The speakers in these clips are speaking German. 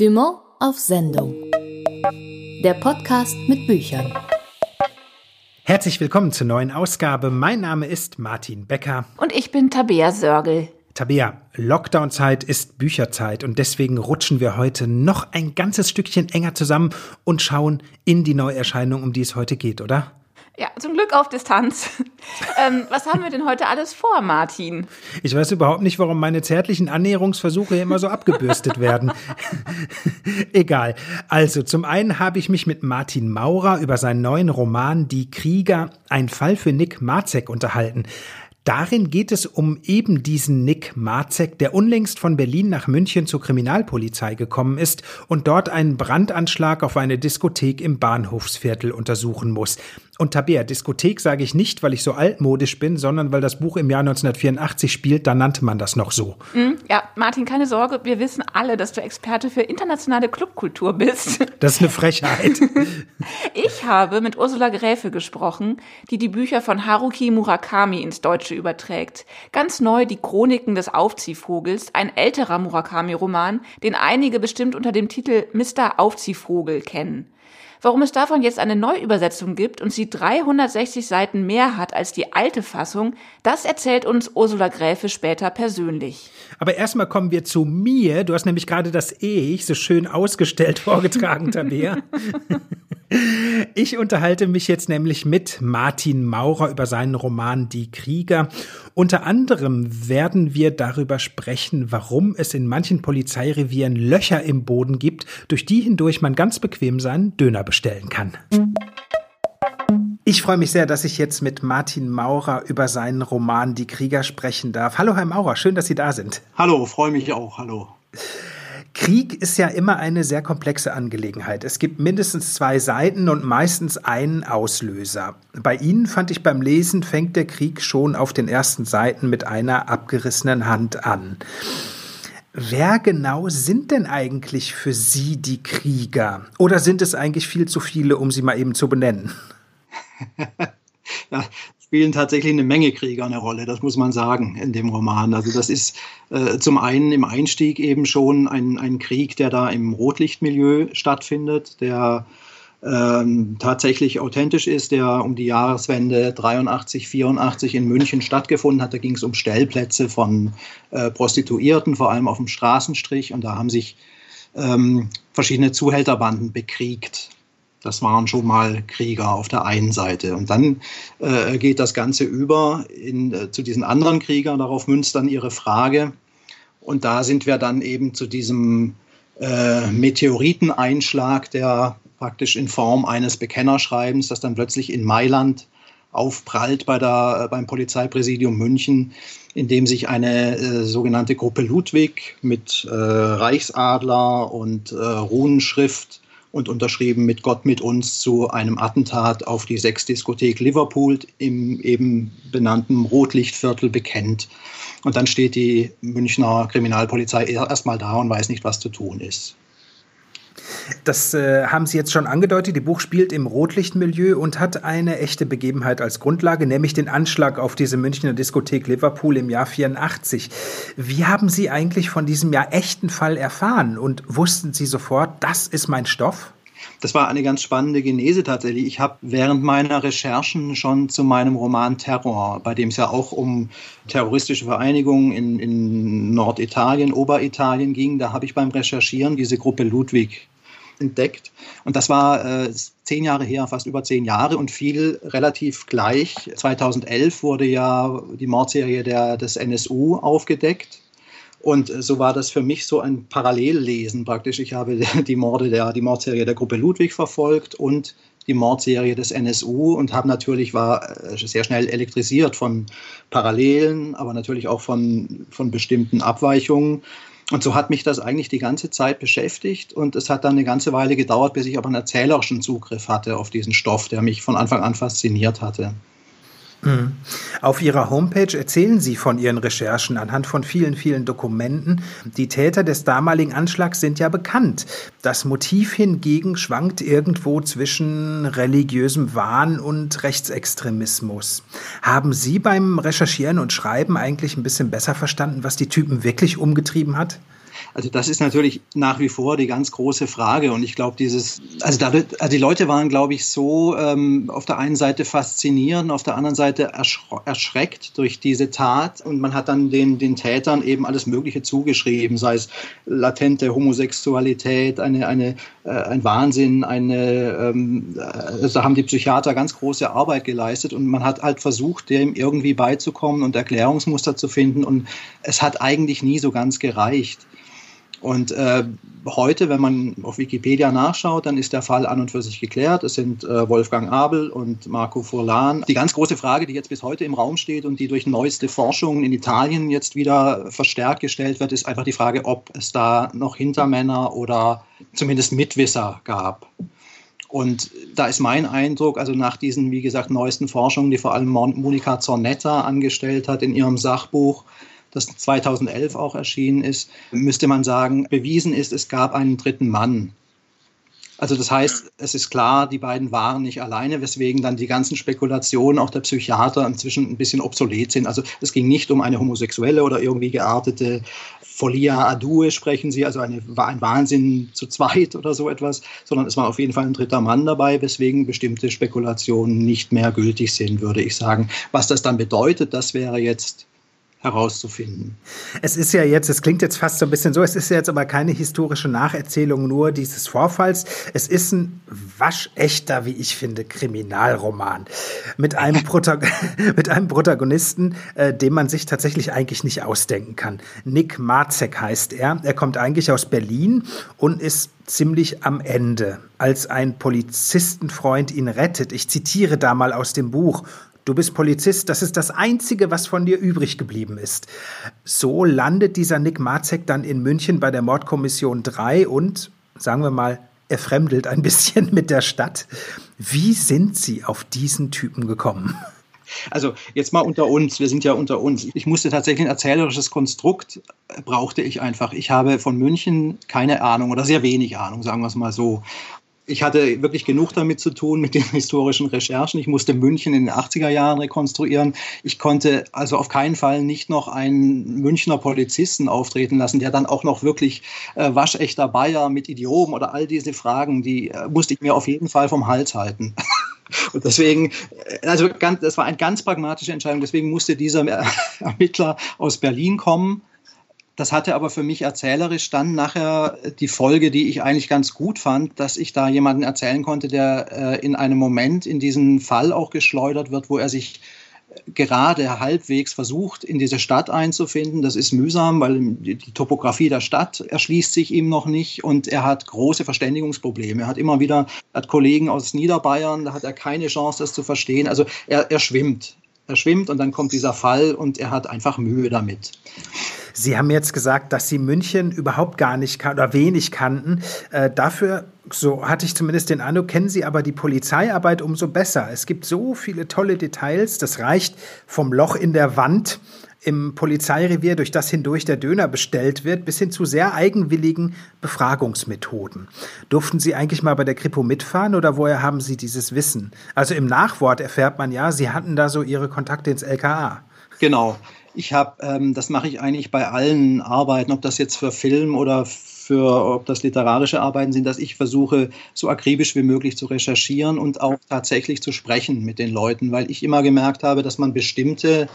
Dumont auf Sendung. Der Podcast mit Büchern. Herzlich willkommen zur neuen Ausgabe. Mein Name ist Martin Becker. Und ich bin Tabea Sörgel. Tabea, Lockdown-Zeit ist Bücherzeit und deswegen rutschen wir heute noch ein ganzes Stückchen enger zusammen und schauen in die Neuerscheinung, um die es heute geht, oder? Ja, zum Glück auf Distanz. ähm, was haben wir denn heute alles vor, Martin? Ich weiß überhaupt nicht, warum meine zärtlichen Annäherungsversuche immer so abgebürstet werden. Egal. Also, zum einen habe ich mich mit Martin Maurer über seinen neuen Roman Die Krieger, ein Fall für Nick Marzek unterhalten. Darin geht es um eben diesen Nick Marzek, der unlängst von Berlin nach München zur Kriminalpolizei gekommen ist und dort einen Brandanschlag auf eine Diskothek im Bahnhofsviertel untersuchen muss. Und Tabea, Diskothek sage ich nicht, weil ich so altmodisch bin, sondern weil das Buch im Jahr 1984 spielt, da nannte man das noch so. Mm, ja, Martin, keine Sorge, wir wissen alle, dass du Experte für internationale Clubkultur bist. Das ist eine Frechheit. ich habe mit Ursula Gräfe gesprochen, die die Bücher von Haruki Murakami ins Deutsche überträgt. Ganz neu die Chroniken des Aufziehvogels, ein älterer Murakami-Roman, den einige bestimmt unter dem Titel Mr. Aufziehvogel kennen. Warum es davon jetzt eine Neuübersetzung gibt und sie 360 Seiten mehr hat als die alte Fassung, das erzählt uns Ursula Gräfe später persönlich. Aber erstmal kommen wir zu mir. Du hast nämlich gerade das Ich so schön ausgestellt vorgetragen, Tabea. Ich unterhalte mich jetzt nämlich mit Martin Maurer über seinen Roman Die Krieger. Unter anderem werden wir darüber sprechen, warum es in manchen Polizeirevieren Löcher im Boden gibt, durch die hindurch man ganz bequem seinen Döner bestellen kann. Ich freue mich sehr, dass ich jetzt mit Martin Maurer über seinen Roman Die Krieger sprechen darf. Hallo, Herr Maurer, schön, dass Sie da sind. Hallo, freue mich auch. Hallo. Krieg ist ja immer eine sehr komplexe Angelegenheit. Es gibt mindestens zwei Seiten und meistens einen Auslöser. Bei Ihnen fand ich beim Lesen, fängt der Krieg schon auf den ersten Seiten mit einer abgerissenen Hand an. Wer genau sind denn eigentlich für Sie die Krieger? Oder sind es eigentlich viel zu viele, um sie mal eben zu benennen? spielen tatsächlich eine Menge Krieger eine Rolle, das muss man sagen in dem Roman. Also das ist äh, zum einen im Einstieg eben schon ein, ein Krieg, der da im Rotlichtmilieu stattfindet, der ähm, tatsächlich authentisch ist, der um die Jahreswende 83, 84 in München stattgefunden hat. Da ging es um Stellplätze von äh, Prostituierten, vor allem auf dem Straßenstrich. Und da haben sich ähm, verschiedene Zuhälterbanden bekriegt. Das waren schon mal Krieger auf der einen Seite. Und dann äh, geht das Ganze über in, äh, zu diesen anderen Kriegern. Darauf münzt dann ihre Frage. Und da sind wir dann eben zu diesem äh, Meteoriteneinschlag, der praktisch in Form eines Bekennerschreibens, das dann plötzlich in Mailand aufprallt bei der, äh, beim Polizeipräsidium München, in dem sich eine äh, sogenannte Gruppe Ludwig mit äh, Reichsadler und äh, Runenschrift und unterschrieben mit Gott mit uns zu einem Attentat auf die Sechsdiskothek Liverpool im eben benannten Rotlichtviertel bekennt. Und dann steht die Münchner Kriminalpolizei erstmal da und weiß nicht, was zu tun ist. Das äh, haben Sie jetzt schon angedeutet. Die Buch spielt im Rotlichtmilieu und hat eine echte Begebenheit als Grundlage, nämlich den Anschlag auf diese Münchner Diskothek Liverpool im Jahr 84. Wie haben Sie eigentlich von diesem ja echten Fall erfahren und wussten Sie sofort, das ist mein Stoff? Das war eine ganz spannende Genese tatsächlich. Ich habe während meiner Recherchen schon zu meinem Roman Terror, bei dem es ja auch um terroristische Vereinigungen in, in Norditalien, Oberitalien ging, da habe ich beim Recherchieren diese Gruppe Ludwig entdeckt. Und das war äh, zehn Jahre her, fast über zehn Jahre und fiel relativ gleich. 2011 wurde ja die Mordserie der, des NSU aufgedeckt. Und so war das für mich so ein Parallellesen praktisch. Ich habe die Morde der, die Mordserie der Gruppe Ludwig verfolgt und die Mordserie des NSU und habe natürlich war äh, sehr schnell elektrisiert von Parallelen, aber natürlich auch von, von bestimmten Abweichungen. Und so hat mich das eigentlich die ganze Zeit beschäftigt und es hat dann eine ganze Weile gedauert, bis ich aber einen erzählerischen Zugriff hatte auf diesen Stoff, der mich von Anfang an fasziniert hatte. Mhm. Auf Ihrer Homepage erzählen Sie von Ihren Recherchen anhand von vielen, vielen Dokumenten. Die Täter des damaligen Anschlags sind ja bekannt. Das Motiv hingegen schwankt irgendwo zwischen religiösem Wahn und Rechtsextremismus. Haben Sie beim Recherchieren und Schreiben eigentlich ein bisschen besser verstanden, was die Typen wirklich umgetrieben hat? Also das ist natürlich nach wie vor die ganz große Frage. Und ich glaube, dieses, also, da, also die Leute waren, glaube ich, so ähm, auf der einen Seite faszinierend, auf der anderen Seite erschreckt durch diese Tat. Und man hat dann den, den Tätern eben alles Mögliche zugeschrieben, sei es latente Homosexualität, eine, eine, äh, ein Wahnsinn, eine, ähm, also da haben die Psychiater ganz große Arbeit geleistet und man hat halt versucht, dem irgendwie beizukommen und Erklärungsmuster zu finden. Und es hat eigentlich nie so ganz gereicht. Und äh, heute, wenn man auf Wikipedia nachschaut, dann ist der Fall an und für sich geklärt. Es sind äh, Wolfgang Abel und Marco Furlan. Die ganz große Frage, die jetzt bis heute im Raum steht und die durch neueste Forschungen in Italien jetzt wieder verstärkt gestellt wird, ist einfach die Frage, ob es da noch Hintermänner oder zumindest Mitwisser gab. Und da ist mein Eindruck, also nach diesen, wie gesagt, neuesten Forschungen, die vor allem Monika Zornetta angestellt hat in ihrem Sachbuch, das 2011 auch erschienen ist, müsste man sagen, bewiesen ist, es gab einen dritten Mann. Also das heißt, es ist klar, die beiden waren nicht alleine, weswegen dann die ganzen Spekulationen auch der Psychiater inzwischen ein bisschen obsolet sind. Also es ging nicht um eine homosexuelle oder irgendwie geartete Folia Adue, sprechen sie, also eine, ein Wahnsinn zu zweit oder so etwas, sondern es war auf jeden Fall ein dritter Mann dabei, weswegen bestimmte Spekulationen nicht mehr gültig sind, würde ich sagen. Was das dann bedeutet, das wäre jetzt herauszufinden. Es ist ja jetzt, es klingt jetzt fast so ein bisschen so, es ist ja jetzt aber keine historische Nacherzählung nur dieses Vorfalls. Es ist ein waschechter, wie ich finde, Kriminalroman mit einem, Protag mit einem Protagonisten, äh, den man sich tatsächlich eigentlich nicht ausdenken kann. Nick Marzek heißt er. Er kommt eigentlich aus Berlin und ist ziemlich am Ende, als ein Polizistenfreund ihn rettet. Ich zitiere da mal aus dem Buch. Du bist Polizist, das ist das Einzige, was von dir übrig geblieben ist. So landet dieser Nick Marzek dann in München bei der Mordkommission 3 und, sagen wir mal, er fremdelt ein bisschen mit der Stadt. Wie sind Sie auf diesen Typen gekommen? Also jetzt mal unter uns, wir sind ja unter uns. Ich musste tatsächlich ein erzählerisches Konstrukt, äh, brauchte ich einfach. Ich habe von München keine Ahnung oder sehr wenig Ahnung, sagen wir es mal so ich hatte wirklich genug damit zu tun mit den historischen Recherchen. Ich musste München in den 80er Jahren rekonstruieren. Ich konnte also auf keinen Fall nicht noch einen Münchner Polizisten auftreten lassen, der dann auch noch wirklich äh, waschechter Bayer mit Idiomen oder all diese Fragen, die äh, musste ich mir auf jeden Fall vom Hals halten. Und deswegen, äh, also ganz, das war eine ganz pragmatische Entscheidung. Deswegen musste dieser Ermittler aus Berlin kommen das hatte aber für mich erzählerisch dann nachher die Folge, die ich eigentlich ganz gut fand, dass ich da jemanden erzählen konnte, der äh, in einem Moment in diesen Fall auch geschleudert wird, wo er sich gerade halbwegs versucht, in diese Stadt einzufinden. Das ist mühsam, weil die Topografie der Stadt erschließt sich ihm noch nicht und er hat große Verständigungsprobleme. Er hat immer wieder hat Kollegen aus Niederbayern, da hat er keine Chance, das zu verstehen. Also er, er schwimmt. Er schwimmt und dann kommt dieser Fall und er hat einfach Mühe damit. Sie haben jetzt gesagt, dass Sie München überhaupt gar nicht oder wenig kannten. Äh, dafür, so hatte ich zumindest den Eindruck, kennen Sie aber die Polizeiarbeit umso besser. Es gibt so viele tolle Details. Das reicht vom Loch in der Wand im Polizeirevier, durch das hindurch der Döner bestellt wird, bis hin zu sehr eigenwilligen Befragungsmethoden. Durften Sie eigentlich mal bei der Kripo mitfahren oder woher haben Sie dieses Wissen? Also im Nachwort erfährt man ja, Sie hatten da so Ihre Kontakte ins LKA. Genau. Ich habe, ähm, das mache ich eigentlich bei allen Arbeiten, ob das jetzt für Film oder für, ob das literarische Arbeiten sind, dass ich versuche, so akribisch wie möglich zu recherchieren und auch tatsächlich zu sprechen mit den Leuten, weil ich immer gemerkt habe, dass man bestimmte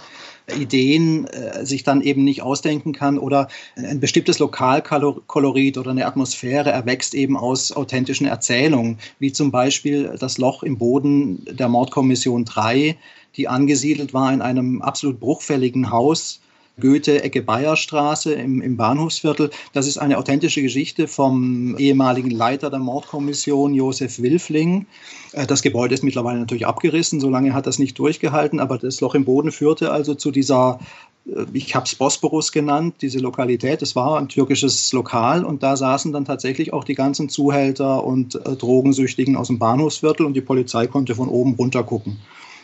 Ideen äh, sich dann eben nicht ausdenken kann oder ein bestimmtes Lokalkolorit oder eine Atmosphäre erwächst eben aus authentischen Erzählungen, wie zum Beispiel das Loch im Boden der Mordkommission 3, die angesiedelt war in einem absolut bruchfälligen Haus. Goethe, Ecke Bayerstraße im, im Bahnhofsviertel. Das ist eine authentische Geschichte vom ehemaligen Leiter der Mordkommission, Josef Wilfling. Äh, das Gebäude ist mittlerweile natürlich abgerissen, so lange hat das nicht durchgehalten, aber das Loch im Boden führte also zu dieser äh, ich habe es Bosporus genannt, diese Lokalität. Es war ein türkisches Lokal und da saßen dann tatsächlich auch die ganzen Zuhälter und äh, Drogensüchtigen aus dem Bahnhofsviertel und die Polizei konnte von oben runter gucken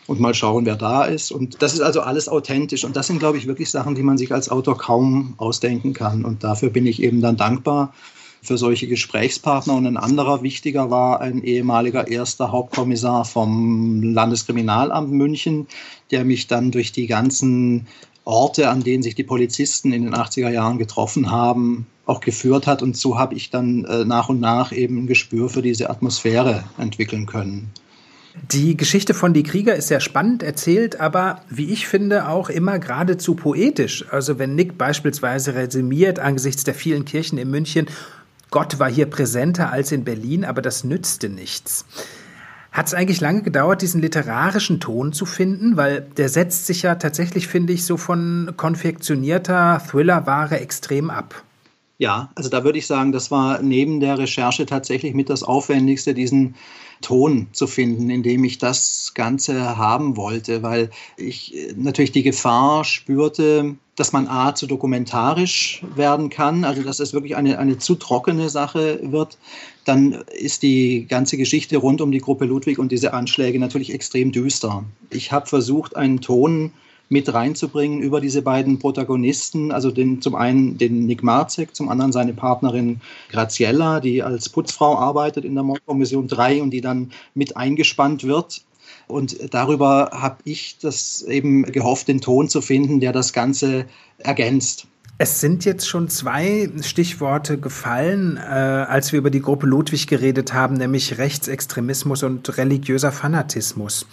und mal schauen, wer da ist. Und das ist also alles authentisch. Und das sind, glaube ich, wirklich Sachen, die man sich als Autor kaum ausdenken kann. Und dafür bin ich eben dann dankbar für solche Gesprächspartner. Und ein anderer wichtiger war ein ehemaliger erster Hauptkommissar vom Landeskriminalamt München, der mich dann durch die ganzen Orte, an denen sich die Polizisten in den 80er Jahren getroffen haben, auch geführt hat. Und so habe ich dann äh, nach und nach eben ein Gespür für diese Atmosphäre entwickeln können. Die Geschichte von Die Krieger ist sehr spannend erzählt, aber wie ich finde auch immer geradezu poetisch. Also wenn Nick beispielsweise resümiert angesichts der vielen Kirchen in München, Gott war hier präsenter als in Berlin, aber das nützte nichts. Hat es eigentlich lange gedauert, diesen literarischen Ton zu finden? Weil der setzt sich ja tatsächlich, finde ich, so von konfektionierter Thrillerware extrem ab. Ja, also da würde ich sagen, das war neben der Recherche tatsächlich mit das Aufwendigste, diesen Ton zu finden, in dem ich das Ganze haben wollte, weil ich äh, natürlich die Gefahr spürte, dass man A zu dokumentarisch werden kann, also dass es wirklich eine, eine zu trockene Sache wird, dann ist die ganze Geschichte rund um die Gruppe Ludwig und diese Anschläge natürlich extrem düster. Ich habe versucht, einen Ton mit reinzubringen über diese beiden Protagonisten, also den, zum einen den Nick Marzek, zum anderen seine Partnerin Graziella, die als Putzfrau arbeitet in der Mordkommission 3 und die dann mit eingespannt wird. Und darüber habe ich das eben gehofft, den Ton zu finden, der das Ganze ergänzt. Es sind jetzt schon zwei Stichworte gefallen, äh, als wir über die Gruppe Ludwig geredet haben, nämlich Rechtsextremismus und religiöser Fanatismus.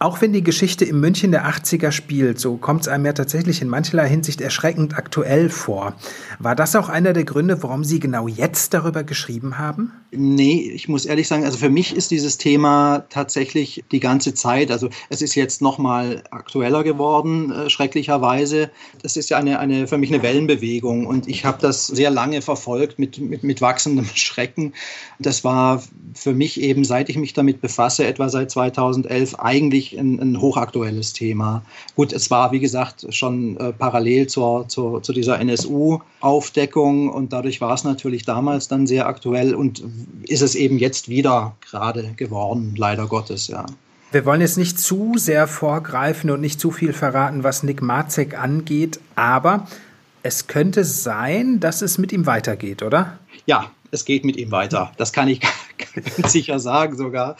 Auch wenn die Geschichte im München der 80er spielt, so kommt es einem ja tatsächlich in mancherlei Hinsicht erschreckend aktuell vor. War das auch einer der Gründe, warum Sie genau jetzt darüber geschrieben haben? Nee, ich muss ehrlich sagen, also für mich ist dieses Thema tatsächlich die ganze Zeit, also es ist jetzt noch mal aktueller geworden, äh, schrecklicherweise. Das ist ja eine, eine, für mich eine Wellenbewegung und ich habe das sehr lange verfolgt mit, mit, mit wachsendem Schrecken. Das war für mich eben, seit ich mich damit befasse, etwa seit 2011, eigentlich ein, ein hochaktuelles Thema. Gut, es war, wie gesagt, schon äh, parallel zur, zur, zu dieser NSU-Aufdeckung und dadurch war es natürlich damals dann sehr aktuell und ist es eben jetzt wieder gerade geworden, leider Gottes, ja. Wir wollen jetzt nicht zu sehr vorgreifen und nicht zu viel verraten, was Nick Marzek angeht, aber es könnte sein, dass es mit ihm weitergeht, oder? Ja, es geht mit ihm weiter. Das kann ich sicher sagen sogar.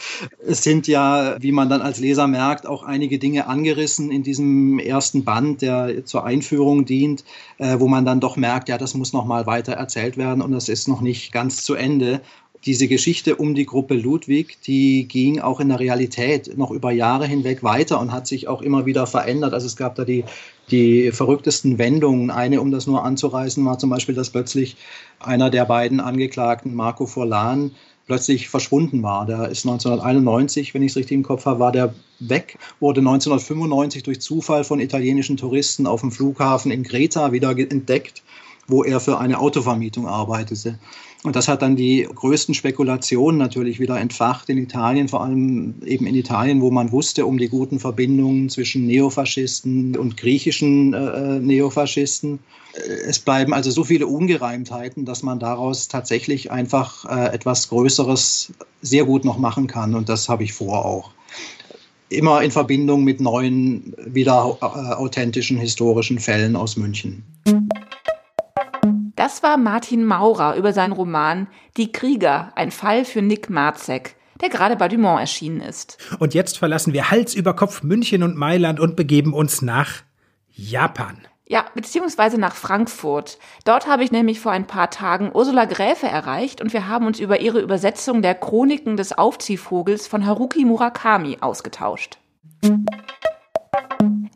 Es sind ja, wie man dann als Leser merkt, auch einige Dinge angerissen in diesem ersten Band, der zur Einführung dient, äh, wo man dann doch merkt, ja, das muss noch mal weiter erzählt werden und das ist noch nicht ganz zu Ende diese Geschichte um die Gruppe Ludwig, die ging auch in der Realität noch über Jahre hinweg weiter und hat sich auch immer wieder verändert. Also es gab da die, die verrücktesten Wendungen. Eine, um das nur anzureißen, war zum Beispiel, dass plötzlich einer der beiden Angeklagten, Marco Forlan, plötzlich verschwunden war. Der ist 1991, wenn ich es richtig im Kopf habe, war der weg, wurde 1995 durch Zufall von italienischen Touristen auf dem Flughafen in Greta wieder entdeckt, wo er für eine Autovermietung arbeitete. Und das hat dann die größten Spekulationen natürlich wieder entfacht in Italien, vor allem eben in Italien, wo man wusste um die guten Verbindungen zwischen Neofaschisten und griechischen äh, äh Neofaschisten. Äh, es bleiben also so viele Ungereimtheiten, dass man daraus tatsächlich einfach äh, etwas Größeres sehr gut noch machen kann. Und das habe ich vor auch immer in Verbindung mit neuen, wieder äh, authentischen historischen Fällen aus München. Das war Martin Maurer über seinen Roman Die Krieger, ein Fall für Nick Marzek der gerade bei Dumont erschienen ist. Und jetzt verlassen wir Hals über Kopf München und Mailand und begeben uns nach Japan. Ja, beziehungsweise nach Frankfurt. Dort habe ich nämlich vor ein paar Tagen Ursula Gräfe erreicht und wir haben uns über ihre Übersetzung der Chroniken des Aufziehvogels von Haruki Murakami ausgetauscht.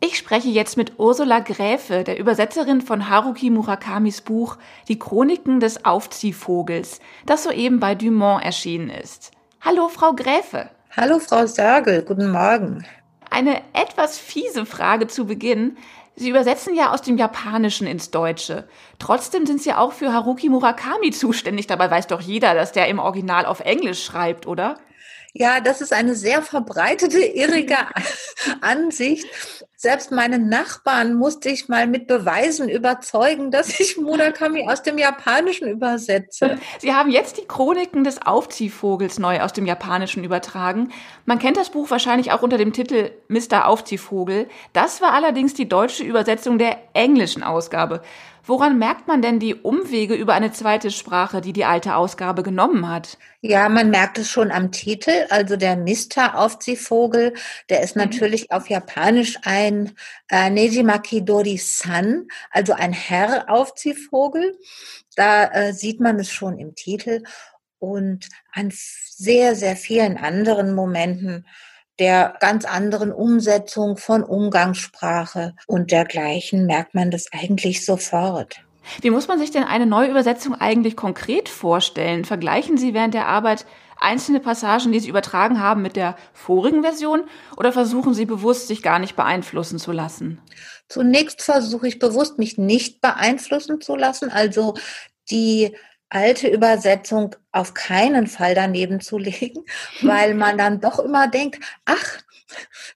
Ich spreche jetzt mit Ursula Gräfe, der Übersetzerin von Haruki Murakamis Buch Die Chroniken des Aufziehvogels, das soeben bei Dumont erschienen ist. Hallo, Frau Gräfe. Hallo, Frau Sörgel. Guten Morgen. Eine etwas fiese Frage zu Beginn. Sie übersetzen ja aus dem Japanischen ins Deutsche. Trotzdem sind Sie auch für Haruki Murakami zuständig. Dabei weiß doch jeder, dass der im Original auf Englisch schreibt, oder? Ja, das ist eine sehr verbreitete, irrige Ansicht. Selbst meine Nachbarn musste ich mal mit Beweisen überzeugen, dass ich Murakami aus dem Japanischen übersetze. Sie haben jetzt die Chroniken des Aufziehvogels neu aus dem Japanischen übertragen. Man kennt das Buch wahrscheinlich auch unter dem Titel Mr. Aufziehvogel. Das war allerdings die deutsche Übersetzung der englischen Ausgabe. Woran merkt man denn die Umwege über eine zweite Sprache, die die alte Ausgabe genommen hat? Ja, man merkt es schon am Titel. Also der Mister Aufziehvogel, der ist mhm. natürlich auf Japanisch ein äh, Nejimaki Dori-san, also ein Herr-Aufziehvogel. Da äh, sieht man es schon im Titel und an sehr, sehr vielen anderen Momenten der ganz anderen Umsetzung von Umgangssprache und dergleichen merkt man das eigentlich sofort. Wie muss man sich denn eine neue Übersetzung eigentlich konkret vorstellen? Vergleichen Sie während der Arbeit einzelne Passagen, die Sie übertragen haben, mit der vorigen Version oder versuchen Sie bewusst, sich gar nicht beeinflussen zu lassen? Zunächst versuche ich bewusst, mich nicht beeinflussen zu lassen. Also die alte Übersetzung auf keinen Fall daneben zu legen, weil man dann doch immer denkt, ach,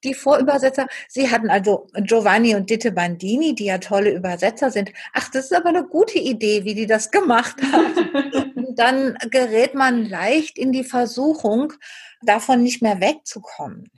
die Vorübersetzer, sie hatten also Giovanni und Ditte Bandini, die ja tolle Übersetzer sind. Ach, das ist aber eine gute Idee, wie die das gemacht haben. Dann gerät man leicht in die Versuchung, davon nicht mehr wegzukommen.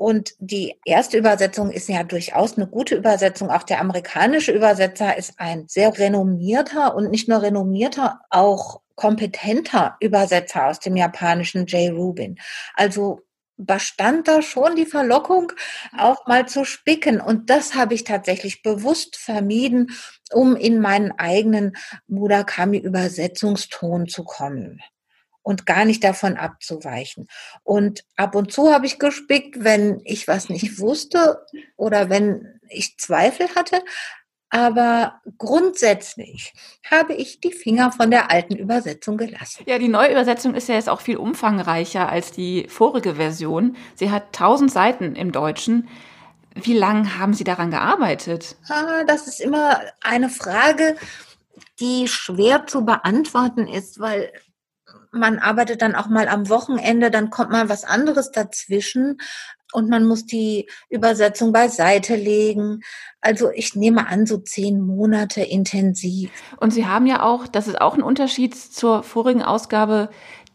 Und die erste Übersetzung ist ja durchaus eine gute Übersetzung. Auch der amerikanische Übersetzer ist ein sehr renommierter und nicht nur renommierter, auch kompetenter Übersetzer aus dem japanischen Jay Rubin. Also bestand da schon die Verlockung, auch mal zu spicken. Und das habe ich tatsächlich bewusst vermieden, um in meinen eigenen Murakami-Übersetzungston zu kommen und gar nicht davon abzuweichen. Und ab und zu habe ich gespickt, wenn ich was nicht wusste oder wenn ich Zweifel hatte. Aber grundsätzlich habe ich die Finger von der alten Übersetzung gelassen. Ja, die neue Übersetzung ist ja jetzt auch viel umfangreicher als die vorige Version. Sie hat tausend Seiten im Deutschen. Wie lange haben Sie daran gearbeitet? Ah, das ist immer eine Frage, die schwer zu beantworten ist, weil man arbeitet dann auch mal am Wochenende, dann kommt mal was anderes dazwischen und man muss die Übersetzung beiseite legen. Also ich nehme an, so zehn Monate intensiv. Und Sie haben ja auch, das ist auch ein Unterschied zur vorigen Ausgabe,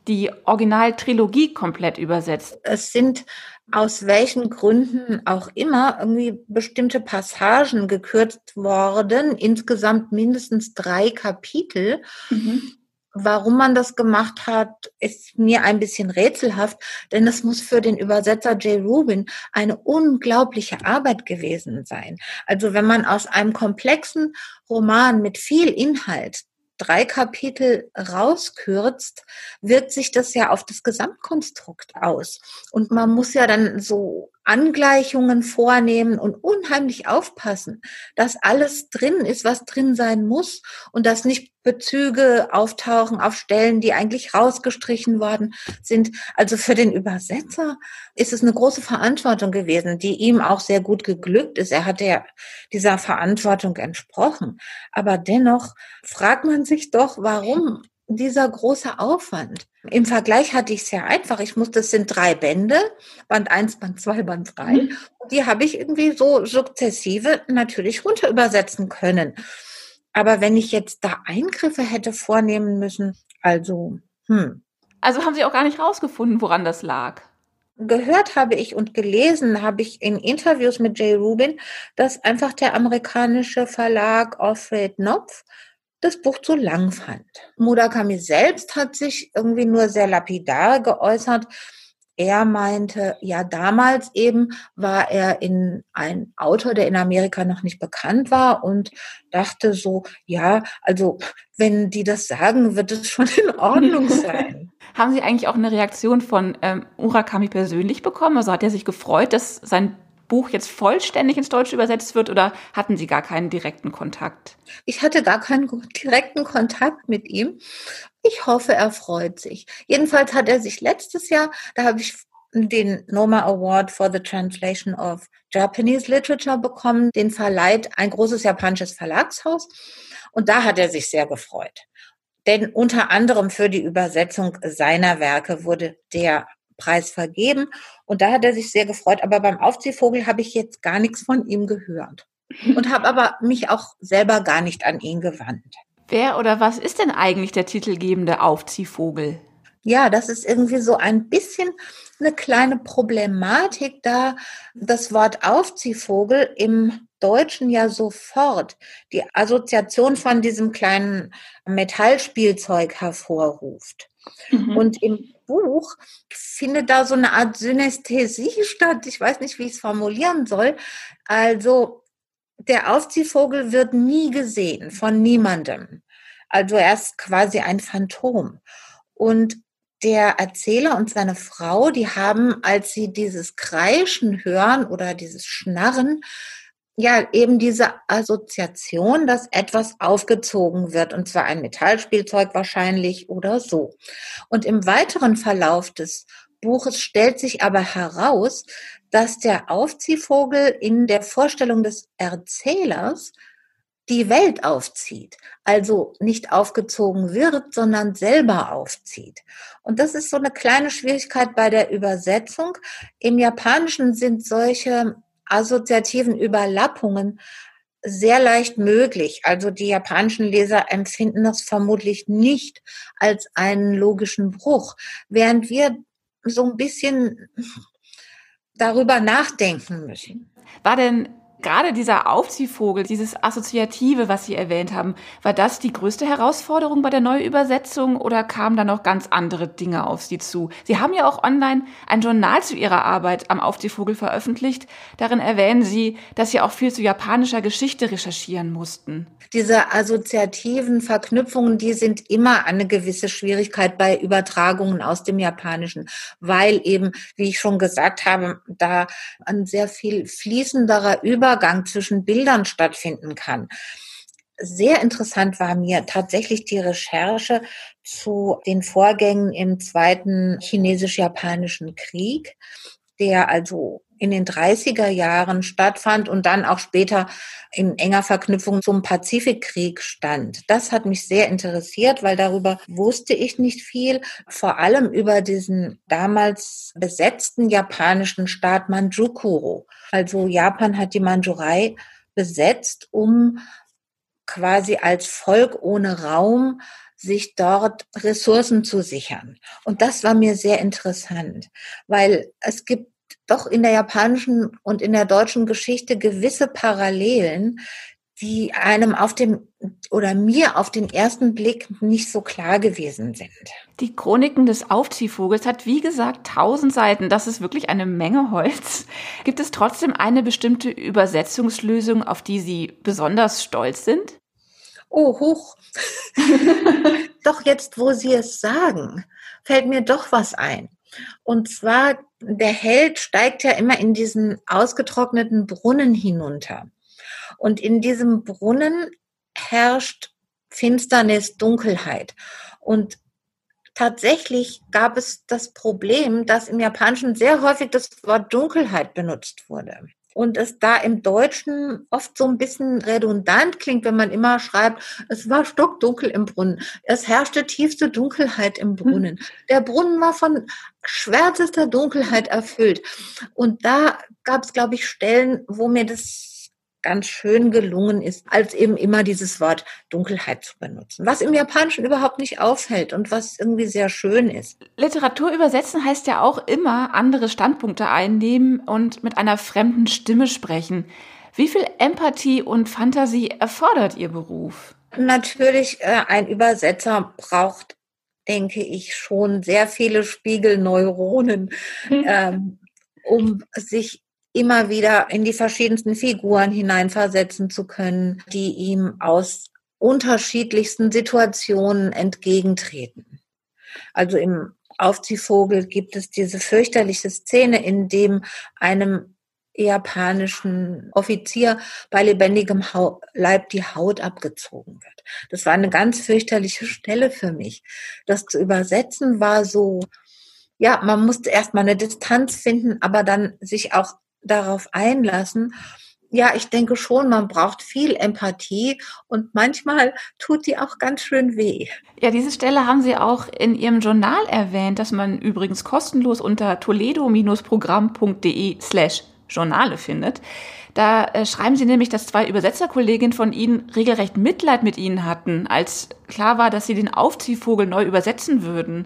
die Originaltrilogie komplett übersetzt. Es sind aus welchen Gründen auch immer irgendwie bestimmte Passagen gekürzt worden, insgesamt mindestens drei Kapitel. Mhm. Warum man das gemacht hat, ist mir ein bisschen rätselhaft, denn es muss für den Übersetzer Jay Rubin eine unglaubliche Arbeit gewesen sein. Also wenn man aus einem komplexen Roman mit viel Inhalt drei Kapitel rauskürzt, wirkt sich das ja auf das Gesamtkonstrukt aus. Und man muss ja dann so Angleichungen vornehmen und unheimlich aufpassen, dass alles drin ist, was drin sein muss und dass nicht Bezüge auftauchen auf Stellen, die eigentlich rausgestrichen worden sind. Also für den Übersetzer ist es eine große Verantwortung gewesen, die ihm auch sehr gut geglückt ist. Er hat ja dieser Verantwortung entsprochen. Aber dennoch fragt man sich doch, warum dieser große Aufwand? Im Vergleich hatte ich es sehr einfach. Ich musste, es sind drei Bände, Band 1, Band 2, Band 3. Mhm. Die habe ich irgendwie so sukzessive natürlich runter übersetzen können. Aber wenn ich jetzt da Eingriffe hätte vornehmen müssen, also, hm. Also haben Sie auch gar nicht rausgefunden, woran das lag? Gehört habe ich und gelesen habe ich in Interviews mit Jay Rubin, dass einfach der amerikanische Verlag Alfred Knopf das Buch zu lang fand. Murakami selbst hat sich irgendwie nur sehr lapidar geäußert. Er meinte, ja, damals eben war er in ein Autor, der in Amerika noch nicht bekannt war und dachte so, ja, also wenn die das sagen, wird es schon in Ordnung sein. Haben Sie eigentlich auch eine Reaktion von ähm, Murakami persönlich bekommen? Also hat er sich gefreut, dass sein Buch jetzt vollständig ins Deutsche übersetzt wird oder hatten Sie gar keinen direkten Kontakt? Ich hatte gar keinen direkten Kontakt mit ihm. Ich hoffe, er freut sich. Jedenfalls hat er sich letztes Jahr, da habe ich den Noma Award for the Translation of Japanese Literature bekommen. Den verleiht ein großes japanisches Verlagshaus. Und da hat er sich sehr gefreut. Denn unter anderem für die Übersetzung seiner Werke wurde der Preis vergeben. Und da hat er sich sehr gefreut. Aber beim Aufziehvogel habe ich jetzt gar nichts von ihm gehört. Und habe aber mich auch selber gar nicht an ihn gewandt. Wer oder was ist denn eigentlich der titelgebende Aufziehvogel? Ja, das ist irgendwie so ein bisschen eine kleine Problematik, da das Wort Aufziehvogel im Deutschen ja sofort die Assoziation von diesem kleinen Metallspielzeug hervorruft. Mhm. Und im Buch findet da so eine Art Synästhesie statt. Ich weiß nicht, wie ich es formulieren soll. Also der Aufziehvogel wird nie gesehen von niemandem. Also er ist quasi ein Phantom. Und der Erzähler und seine Frau, die haben, als sie dieses Kreischen hören oder dieses Schnarren, ja, eben diese Assoziation, dass etwas aufgezogen wird, und zwar ein Metallspielzeug wahrscheinlich oder so. Und im weiteren Verlauf des Buches stellt sich aber heraus, dass der Aufziehvogel in der Vorstellung des Erzählers die Welt aufzieht, also nicht aufgezogen wird, sondern selber aufzieht. Und das ist so eine kleine Schwierigkeit bei der Übersetzung. Im Japanischen sind solche assoziativen Überlappungen sehr leicht möglich. Also die japanischen Leser empfinden das vermutlich nicht als einen logischen Bruch, während wir so ein bisschen darüber nachdenken müssen. War denn gerade dieser Aufziehvogel, dieses Assoziative, was Sie erwähnt haben, war das die größte Herausforderung bei der Neuübersetzung oder kamen da noch ganz andere Dinge auf Sie zu? Sie haben ja auch online ein Journal zu Ihrer Arbeit am Aufziehvogel veröffentlicht. Darin erwähnen Sie, dass Sie auch viel zu japanischer Geschichte recherchieren mussten. Diese assoziativen Verknüpfungen, die sind immer eine gewisse Schwierigkeit bei Übertragungen aus dem Japanischen, weil eben, wie ich schon gesagt habe, da ein sehr viel fließenderer Übergang zwischen Bildern stattfinden kann. Sehr interessant war mir tatsächlich die Recherche zu den Vorgängen im Zweiten Chinesisch-Japanischen Krieg, der also in den 30er Jahren stattfand und dann auch später in enger Verknüpfung zum Pazifikkrieg stand. Das hat mich sehr interessiert, weil darüber wusste ich nicht viel, vor allem über diesen damals besetzten japanischen Staat Manjukuro. Also Japan hat die Mandschurei besetzt, um quasi als Volk ohne Raum sich dort Ressourcen zu sichern. Und das war mir sehr interessant, weil es gibt doch in der japanischen und in der deutschen Geschichte gewisse Parallelen, die einem auf dem oder mir auf den ersten Blick nicht so klar gewesen sind. Die Chroniken des Aufziehvogels hat wie gesagt tausend Seiten. Das ist wirklich eine Menge Holz. Gibt es trotzdem eine bestimmte Übersetzungslösung, auf die Sie besonders stolz sind? Oh, hoch. doch jetzt, wo Sie es sagen, fällt mir doch was ein. Und zwar, der Held steigt ja immer in diesen ausgetrockneten Brunnen hinunter. Und in diesem Brunnen herrscht Finsternis, Dunkelheit. Und tatsächlich gab es das Problem, dass im Japanischen sehr häufig das Wort Dunkelheit benutzt wurde und es da im Deutschen oft so ein bisschen redundant klingt, wenn man immer schreibt, es war stockdunkel im Brunnen. Es herrschte tiefste Dunkelheit im Brunnen. Hm. Der Brunnen war von schwärzester Dunkelheit erfüllt. Und da gab es, glaube ich, Stellen, wo mir das ganz schön gelungen ist, als eben immer dieses Wort Dunkelheit zu benutzen. Was im Japanischen überhaupt nicht auffällt und was irgendwie sehr schön ist. Literatur übersetzen heißt ja auch immer andere Standpunkte einnehmen und mit einer fremden Stimme sprechen. Wie viel Empathie und Fantasie erfordert Ihr Beruf? Natürlich, äh, ein Übersetzer braucht, denke ich, schon sehr viele Spiegelneuronen, ähm, um sich immer wieder in die verschiedensten Figuren hineinversetzen zu können, die ihm aus unterschiedlichsten Situationen entgegentreten. Also im Aufziehvogel gibt es diese fürchterliche Szene, in dem einem japanischen Offizier bei lebendigem Leib die Haut abgezogen wird. Das war eine ganz fürchterliche Stelle für mich. Das zu übersetzen war so, ja, man musste erstmal eine Distanz finden, aber dann sich auch darauf einlassen. Ja, ich denke schon, man braucht viel Empathie und manchmal tut die auch ganz schön weh. Ja, diese Stelle haben Sie auch in Ihrem Journal erwähnt, dass man übrigens kostenlos unter toledo-programm.de slash Journale findet. Da äh, schreiben Sie nämlich, dass zwei Übersetzerkolleginnen von Ihnen regelrecht Mitleid mit Ihnen hatten, als klar war, dass Sie den Aufziehvogel neu übersetzen würden.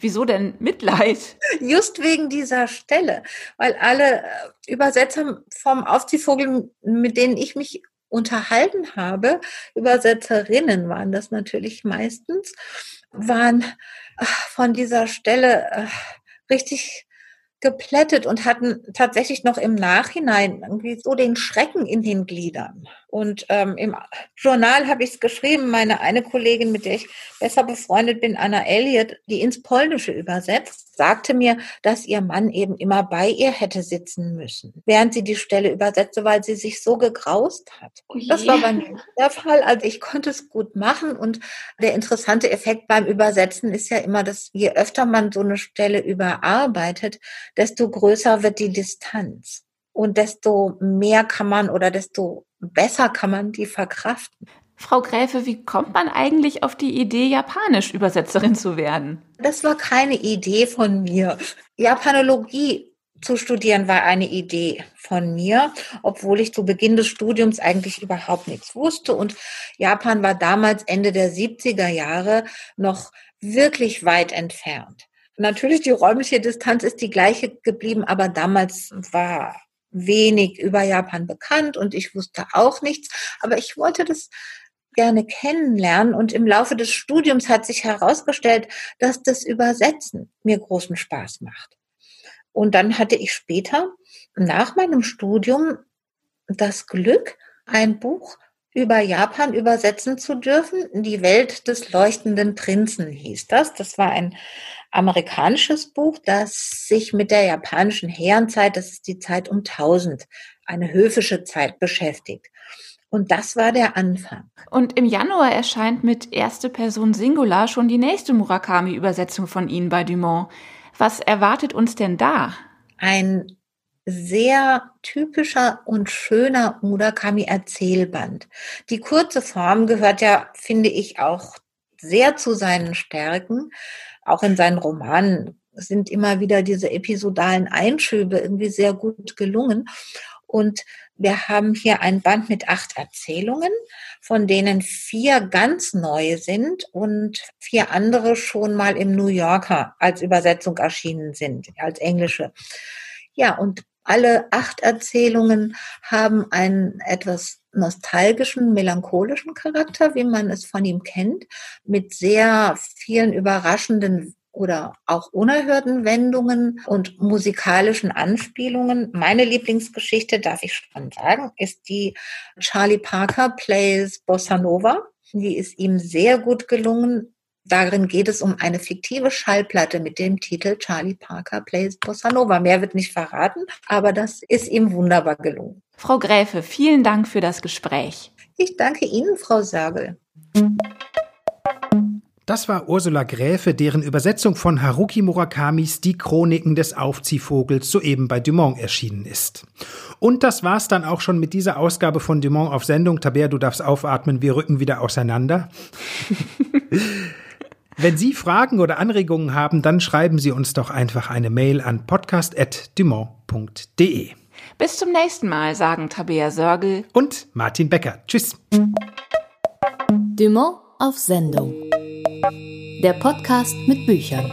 Wieso denn Mitleid? Just wegen dieser Stelle, weil alle äh, Übersetzer vom Aufziehvogel, mit denen ich mich unterhalten habe, Übersetzerinnen waren das natürlich meistens, waren von dieser Stelle äh, richtig geplättet und hatten tatsächlich noch im Nachhinein irgendwie so den Schrecken in den Gliedern. Und ähm, im Journal habe ich es geschrieben, meine eine Kollegin, mit der ich besser befreundet bin, Anna Elliott, die ins Polnische übersetzt, sagte mir, dass ihr Mann eben immer bei ihr hätte sitzen müssen, während sie die Stelle übersetzte, weil sie sich so gegraust hat. Und das war bei mir der Fall. Also ich konnte es gut machen. Und der interessante Effekt beim Übersetzen ist ja immer, dass je öfter man so eine Stelle überarbeitet, desto größer wird die Distanz und desto mehr kann man oder desto besser kann man die verkraften. Frau Gräfe, wie kommt man eigentlich auf die Idee, Japanisch-Übersetzerin zu werden? Das war keine Idee von mir. Japanologie zu studieren war eine Idee von mir, obwohl ich zu Beginn des Studiums eigentlich überhaupt nichts wusste. Und Japan war damals Ende der 70er Jahre noch wirklich weit entfernt. Natürlich, die räumliche Distanz ist die gleiche geblieben, aber damals war wenig über Japan bekannt und ich wusste auch nichts, aber ich wollte das gerne kennenlernen und im Laufe des Studiums hat sich herausgestellt, dass das Übersetzen mir großen Spaß macht. Und dann hatte ich später nach meinem Studium das Glück, ein Buch über Japan übersetzen zu dürfen. Die Welt des leuchtenden Prinzen hieß das. Das war ein amerikanisches Buch, das sich mit der japanischen Herrenzeit, das ist die Zeit um 1000, eine höfische Zeit beschäftigt. Und das war der Anfang. Und im Januar erscheint mit erste Person Singular schon die nächste Murakami-Übersetzung von Ihnen bei Dumont. Was erwartet uns denn da? Ein sehr typischer und schöner Murakami-Erzählband. Die kurze Form gehört ja, finde ich, auch sehr zu seinen Stärken auch in seinen Romanen sind immer wieder diese episodalen Einschübe irgendwie sehr gut gelungen. Und wir haben hier ein Band mit acht Erzählungen, von denen vier ganz neu sind und vier andere schon mal im New Yorker als Übersetzung erschienen sind, als englische. Ja, und alle acht Erzählungen haben einen etwas nostalgischen, melancholischen Charakter, wie man es von ihm kennt, mit sehr vielen überraschenden oder auch unerhörten Wendungen und musikalischen Anspielungen. Meine Lieblingsgeschichte, darf ich schon sagen, ist die Charlie Parker Plays Bossa Nova. Die ist ihm sehr gut gelungen. Darin geht es um eine fiktive Schallplatte mit dem Titel Charlie Parker Plays Bossa Nova. Mehr wird nicht verraten, aber das ist ihm wunderbar gelungen. Frau Gräfe, vielen Dank für das Gespräch. Ich danke Ihnen, Frau Sörgel. Das war Ursula Gräfe, deren Übersetzung von Haruki Murakamis Die Chroniken des Aufziehvogels soeben bei Dumont erschienen ist. Und das war's dann auch schon mit dieser Ausgabe von Dumont auf Sendung. Tabea, du darfst aufatmen, wir rücken wieder auseinander. Wenn Sie Fragen oder Anregungen haben, dann schreiben Sie uns doch einfach eine Mail an podcast.dumont.de. Bis zum nächsten Mal, sagen Tabea Sörgel und Martin Becker. Tschüss. Dumont auf Sendung. Der Podcast mit Büchern.